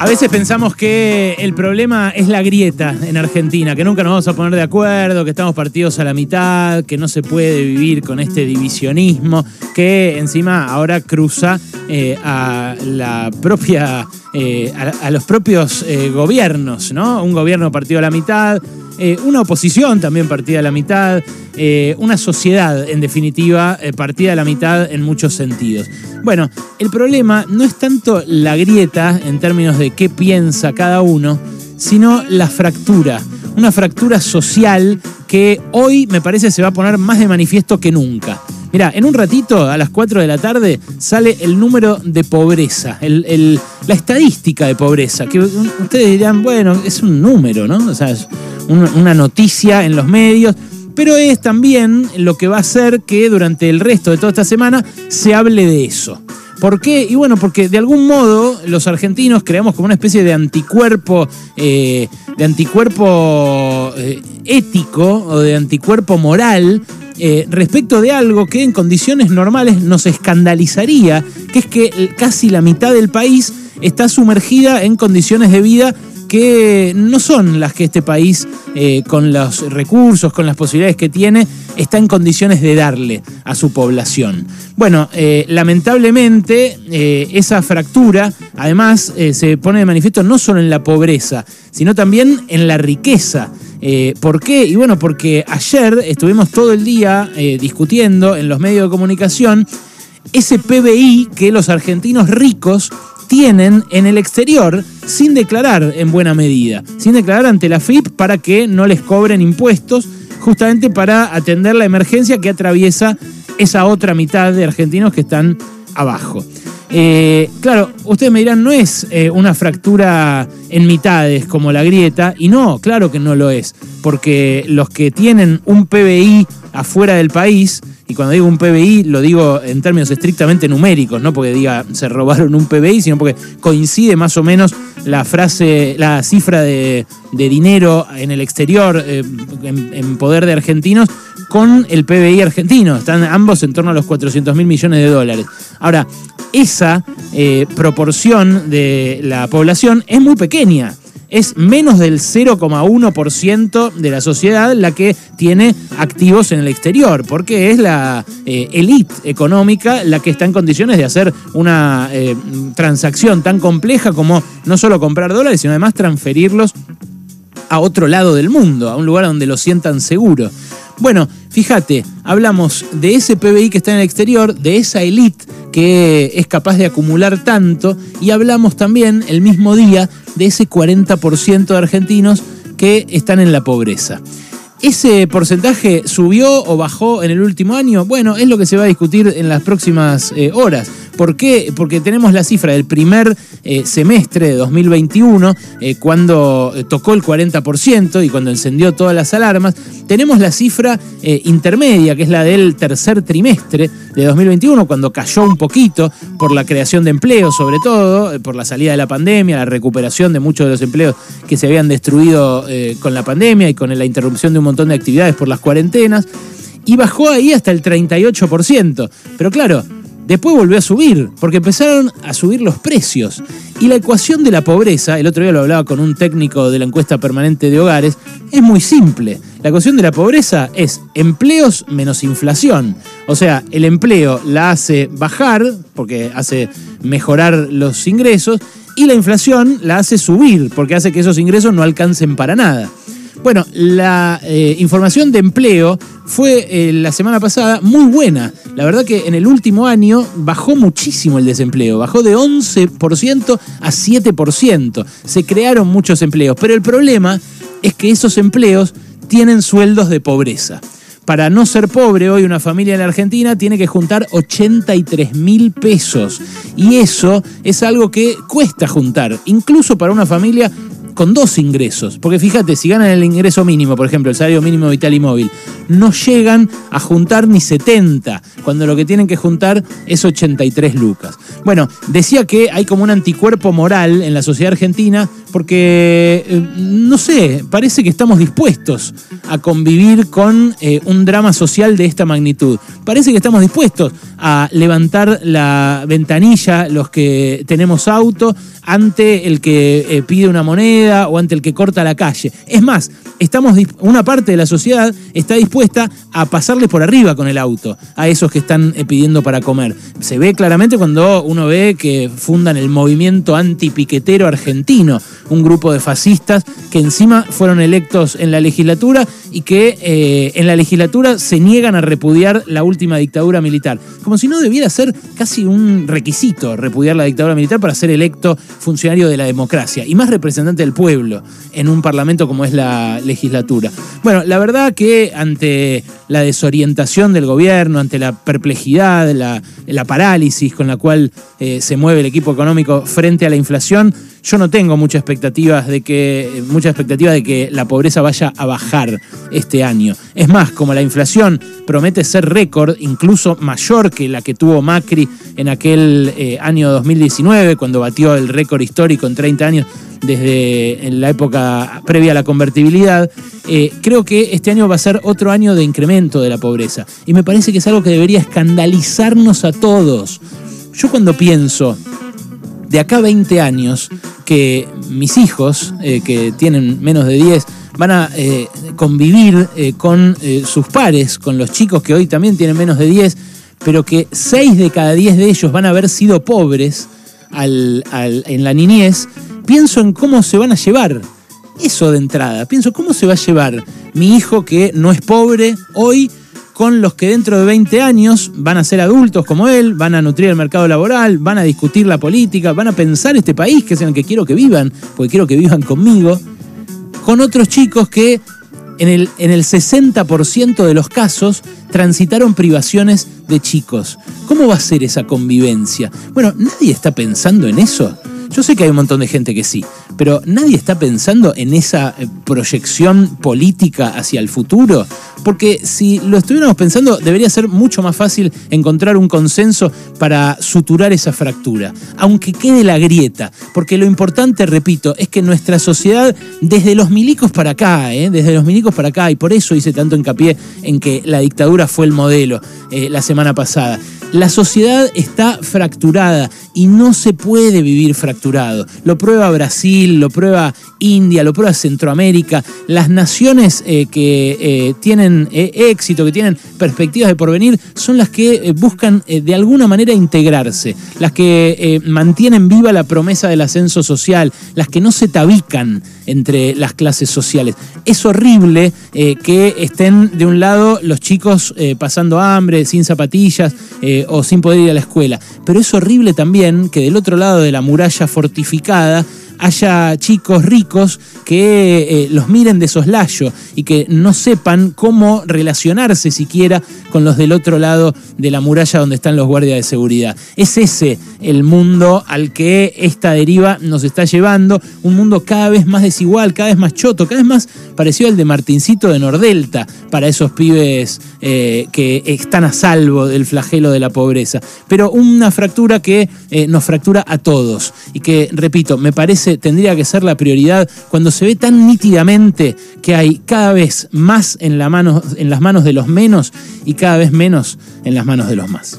A veces pensamos que el problema es la grieta en Argentina, que nunca nos vamos a poner de acuerdo, que estamos partidos a la mitad, que no se puede vivir con este divisionismo, que encima ahora cruza eh, a la propia, eh, a, los propios eh, gobiernos, ¿no? Un gobierno partido a la mitad, una oposición también partida a la mitad, una sociedad, en definitiva, partida a la mitad en muchos sentidos. Bueno, el problema no es tanto la grieta en términos de qué piensa cada uno, sino la fractura. Una fractura social que hoy me parece se va a poner más de manifiesto que nunca. Mira, en un ratito, a las 4 de la tarde, sale el número de pobreza, la estadística de pobreza, que ustedes dirán, bueno, es un número, ¿no? O sea, una noticia en los medios pero es también lo que va a hacer que durante el resto de toda esta semana se hable de eso. ¿Por qué? Y bueno, porque de algún modo los argentinos creamos como una especie de anticuerpo, eh, de anticuerpo eh, ético o de anticuerpo moral eh, respecto de algo que en condiciones normales nos escandalizaría, que es que casi la mitad del país está sumergida en condiciones de vida que no son las que este país, eh, con los recursos, con las posibilidades que tiene, está en condiciones de darle a su población. Bueno, eh, lamentablemente eh, esa fractura además se pone de manifiesto no solo en la pobreza, sino también en la riqueza. ¿Por qué? Y bueno, porque ayer estuvimos todo el día discutiendo en los medios de comunicación ese PBI que los argentinos ricos tienen en el exterior sin declarar en buena medida, sin declarar ante la FIP para que no les cobren impuestos, justamente para atender la emergencia que atraviesa esa otra mitad de argentinos que están abajo. Eh, claro, ustedes me dirán, no es eh, una fractura en mitades como la grieta, y no, claro que no lo es, porque los que tienen un PBI afuera del país, y cuando digo un PBI lo digo en términos estrictamente numéricos, no porque diga se robaron un PBI, sino porque coincide más o menos la frase, la cifra de, dinero en el exterior, eh, en, poder de argentinos, con el PBI argentino. Están ambos en torno a los 400 mil millones de dólares. Ahora, esa eh, proporción de la población es muy pequeña es menos del 0,1% de la sociedad la que tiene activos en el exterior, porque es la eh, élite económica la que está en condiciones de hacer una eh, transacción tan compleja como no solo comprar dólares, sino además transferirlos a otro lado del mundo, a un lugar donde lo sientan seguro. Bueno, fíjate, hablamos de ese PBI que está en el exterior, de esa élite que es capaz de acumular tanto, y hablamos también el mismo día de ese 40% de argentinos que están en la pobreza. ¿Ese porcentaje subió o bajó en el último año? Bueno, es lo que se va a discutir en las próximas eh, horas. ¿Por qué? Porque tenemos la cifra del primer eh, semestre de 2021, eh, cuando tocó el 40% y cuando encendió todas las alarmas. Tenemos la cifra intermedia, que es la del tercer trimestre de 2021, cuando cayó un poquito por la creación de empleos, sobre todo, por la salida de la pandemia, la recuperación de muchos de los empleos que se habían destruido con la pandemia y con la interrupción de un montón de actividades por las cuarentenas y bajó ahí hasta el 38%. Pero claro, después volvió a subir, porque empezaron a subir los precios. Y la ecuación de la pobreza, el otro día lo hablaba con un técnico de la encuesta permanente de hogares, es muy simple. La ecuación de la pobreza es empleos menos inflación. O sea, el empleo la hace bajar, porque hace mejorar los ingresos, y la inflación la hace subir, porque hace que esos ingresos no alcancen para nada. Bueno, la eh, información de empleo fue eh, la semana pasada muy buena. La verdad que en el último año bajó muchísimo el desempleo, bajó de 11% a 7%. Se crearon muchos empleos, pero el problema es que esos empleos tienen sueldos de pobreza. Para no ser pobre hoy una familia en la Argentina tiene que juntar 83 mil pesos. Y eso es algo que cuesta juntar, incluso para una familia con dos ingresos. Porque fíjate, si ganan el ingreso mínimo, por ejemplo, el salario mínimo vital y móvil, no llegan a juntar ni 70, cuando lo que tienen que juntar es 83 lucas. Bueno, decía que hay como un anticuerpo moral en la sociedad argentina porque, eh, no sé, parece que estamos dispuestos a convivir con eh, un drama social de esta magnitud. Parece que estamos dispuestos a levantar la ventanilla los que tenemos auto ante el que eh, pide una moneda o ante el que corta la calle. Es más, estamos una parte de la sociedad está dispuesta a pasarles por arriba con el auto a esos que están pidiendo para comer. Se ve claramente cuando uno ve que fundan el movimiento antipiquetero argentino un grupo de fascistas que encima fueron electos en la legislatura y que eh, en la legislatura se niegan a repudiar la última dictadura militar. Como si no debiera ser casi un requisito repudiar la dictadura militar para ser electo funcionario de la democracia y más representante del pueblo en un parlamento como es la legislatura. Bueno, la verdad que ante la desorientación del gobierno, ante la perplejidad, la, la parálisis con la cual eh, se mueve el equipo económico frente a la inflación, yo no tengo mucha expectativa de que, mucha expectativa de que la pobreza vaya a bajar este año. Es más, como la inflación promete ser récord, incluso mayor que la que tuvo Macri en aquel eh, año 2019, cuando batió el récord histórico en 30 años desde la época previa a la convertibilidad, eh, creo que este año va a ser otro año de incremento de la pobreza. Y me parece que es algo que debería escandalizarnos a todos. Yo cuando pienso de acá a 20 años que mis hijos, eh, que tienen menos de 10, van a eh, convivir eh, con sus pares, con los chicos que hoy también tienen menos de 10, pero que 6 de cada 10 de ellos van a haber sido pobres en la niñez, pienso en cómo se van a llevar. Eso de entrada, pienso cómo se va a llevar mi hijo que no es pobre hoy con los que dentro de 20 años van a ser adultos como él, van a nutrir el mercado laboral, van a discutir la política, van a pensar este país que es en el que quiero que vivan, porque quiero que vivan conmigo, con otros chicos que en el, en el 60% de los casos transitaron privaciones de chicos. ¿Cómo va a ser esa convivencia? Bueno, nadie está pensando en eso. Yo sé que hay un montón de gente que sí, pero nadie está pensando en esa eh, proyección política hacia el futuro. Porque si lo estuviéramos pensando, debería ser mucho más fácil encontrar un consenso para suturar esa fractura, aunque quede la grieta. Porque lo importante, repito, es que nuestra sociedad, desde los milicos para acá, ¿eh? desde los milicos para acá, y por eso hice tanto hincapié en que la dictadura fue el modelo eh, la semana pasada, la sociedad está fracturada y no se puede vivir fracturado. Lo prueba Brasil, lo prueba India, lo prueba Centroamérica. Las naciones eh, que eh, tienen eh, éxito, que tienen perspectivas de porvenir, son las que buscan de alguna manera integrarse, las que mantienen viva la promesa del ascenso social, las que no se tabican entre las clases sociales. Es horrible que estén de un lado los chicos pasando hambre, sin zapatillas o sin poder ir a la escuela, pero es horrible también que del otro lado de la muralla fortificada haya chicos ricos que eh, los miren de soslayo y que no sepan cómo relacionarse siquiera con los del otro lado de la muralla donde están los guardias de seguridad. Es ese el mundo al que esta deriva nos está llevando, un mundo cada vez más desigual, cada vez más choto, cada vez más parecido al de Martincito de Nordelta para esos pibes eh, que están a salvo del flagelo de la pobreza. Pero una fractura que eh, nos fractura a todos y que, repito, me parece tendría que ser la prioridad cuando se ve tan nítidamente que hay cada vez más en, la mano, en las manos de los menos y cada vez menos en las manos de los más.